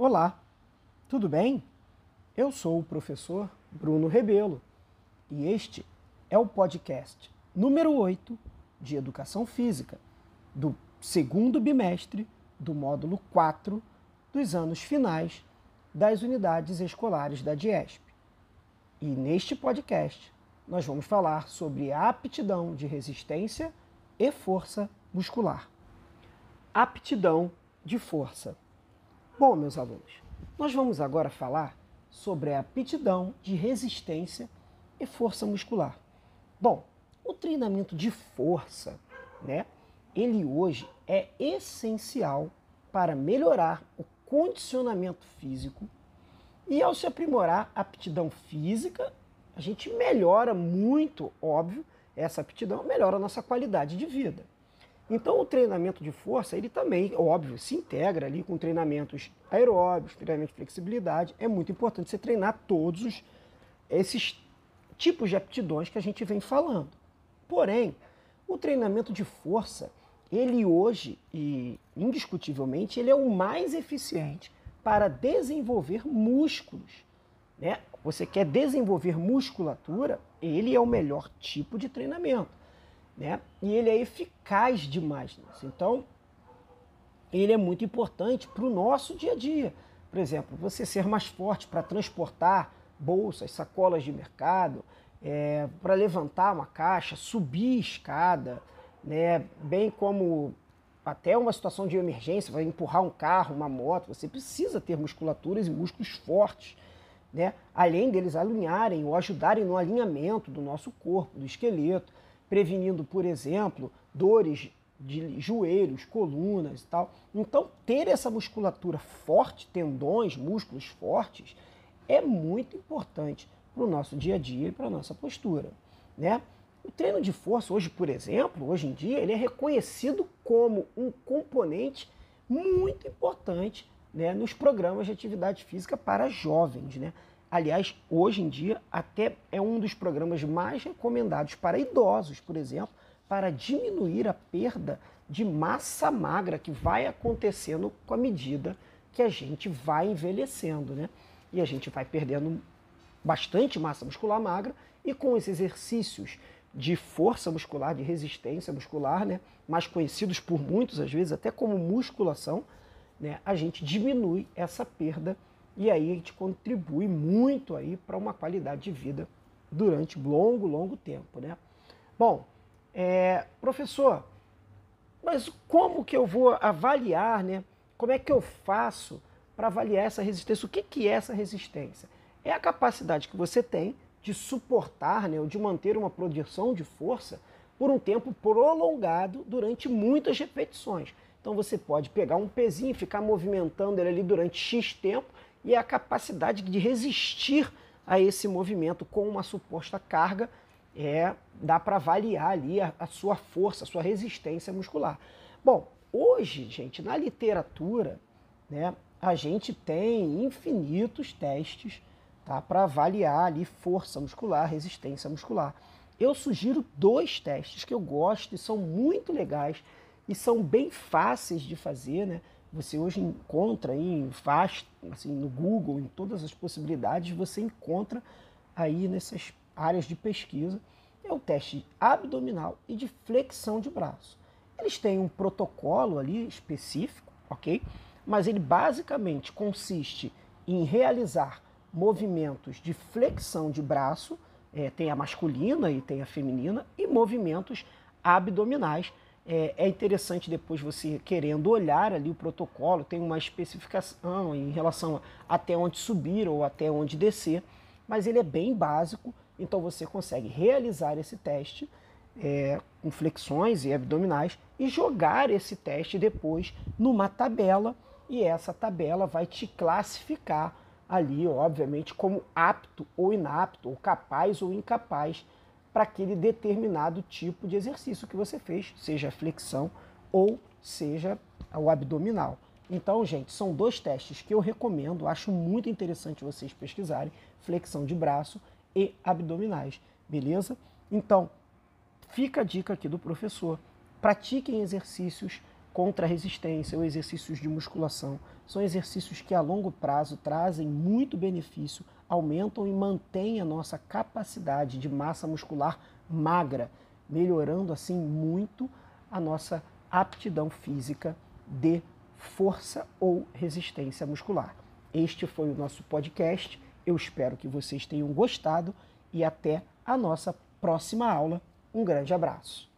Olá, tudo bem? Eu sou o professor Bruno Rebelo e este é o podcast número 8 de Educação Física do segundo bimestre do módulo 4 dos anos finais das unidades escolares da DIESP. E neste podcast nós vamos falar sobre a aptidão de resistência e força muscular. Aptidão de força. Bom, meus alunos, nós vamos agora falar sobre a aptidão de resistência e força muscular. Bom, o treinamento de força, né? Ele hoje é essencial para melhorar o condicionamento físico e ao se aprimorar a aptidão física, a gente melhora muito, óbvio, essa aptidão melhora a nossa qualidade de vida. Então o treinamento de força, ele também, óbvio, se integra ali com treinamentos aeróbicos, treinamento de flexibilidade. É muito importante você treinar todos os, esses tipos de aptidões que a gente vem falando. Porém, o treinamento de força, ele hoje, e indiscutivelmente, ele é o mais eficiente para desenvolver músculos. Né? Você quer desenvolver musculatura, ele é o melhor tipo de treinamento né? E ele é eficaz demais nisso. Então, ele é muito importante para o nosso dia a dia. Por exemplo, você ser mais forte para transportar bolsas, sacolas de mercado, é, para levantar uma caixa, subir escada, né? bem como até uma situação de emergência, vai empurrar um carro, uma moto, você precisa ter musculaturas e músculos fortes, né? além deles alinharem ou ajudarem no alinhamento do nosso corpo, do esqueleto prevenindo, por exemplo, dores de joelhos, colunas e tal. Então, ter essa musculatura forte, tendões, músculos fortes, é muito importante para o nosso dia a dia e para a nossa postura. Né? O treino de força, hoje, por exemplo, hoje em dia, ele é reconhecido como um componente muito importante né, nos programas de atividade física para jovens. Né? Aliás, hoje em dia, até é um dos programas mais recomendados para idosos, por exemplo, para diminuir a perda de massa magra que vai acontecendo com a medida que a gente vai envelhecendo, né? E a gente vai perdendo bastante massa muscular magra e com esses exercícios de força muscular, de resistência muscular, né, mais conhecidos por muitos às vezes até como musculação, né, a gente diminui essa perda e aí a gente contribui muito aí para uma qualidade de vida durante longo, longo tempo, né? Bom, é, professor, mas como que eu vou avaliar, né? Como é que eu faço para avaliar essa resistência? O que, que é essa resistência? É a capacidade que você tem de suportar, né, ou de manter uma produção de força por um tempo prolongado durante muitas repetições. Então você pode pegar um pezinho, ficar movimentando ele ali durante X tempo e a capacidade de resistir a esse movimento com uma suposta carga é dá para avaliar ali a, a, sua força, a sua resistência muscular. Bom, hoje, gente, na literatura, né, a gente tem infinitos testes tá, para avaliar ali força muscular, resistência muscular. Eu sugiro dois testes que eu gosto e são muito legais e são bem fáceis de fazer, né? Você hoje encontra aí, faz assim, no Google, em todas as possibilidades, você encontra aí nessas áreas de pesquisa, é o teste abdominal e de flexão de braço. Eles têm um protocolo ali específico, ok? Mas ele basicamente consiste em realizar movimentos de flexão de braço, é, tem a masculina e tem a feminina, e movimentos abdominais é, é, interessante depois você querendo olhar ali o protocolo, tem uma especificação em relação a até onde subir ou até onde descer, mas ele é bem básico, então você consegue realizar esse teste é, com flexões e abdominais e jogar esse teste depois numa tabela e essa tabela vai te classificar ali, obviamente, como apto ou inapto, ou capaz ou incapaz para aquele determinado tipo de exercício que você fez, seja flexão ou seja o abdominal. Então, gente, são dois testes que eu recomendo, acho muito interessante vocês pesquisarem, flexão de braço e abdominais, beleza? Então, fica a dica aqui do professor. Pratiquem exercícios contra resistência ou exercícios de musculação. são exercícios que a longo prazo trazem muito benefício, aumentam e mantêm a nossa capacidade de massa muscular magra, melhorando assim muito a nossa aptidão física de força ou resistência muscular. Este foi o nosso podcast. Eu espero que vocês tenham gostado e até a nossa próxima aula. Um grande abraço.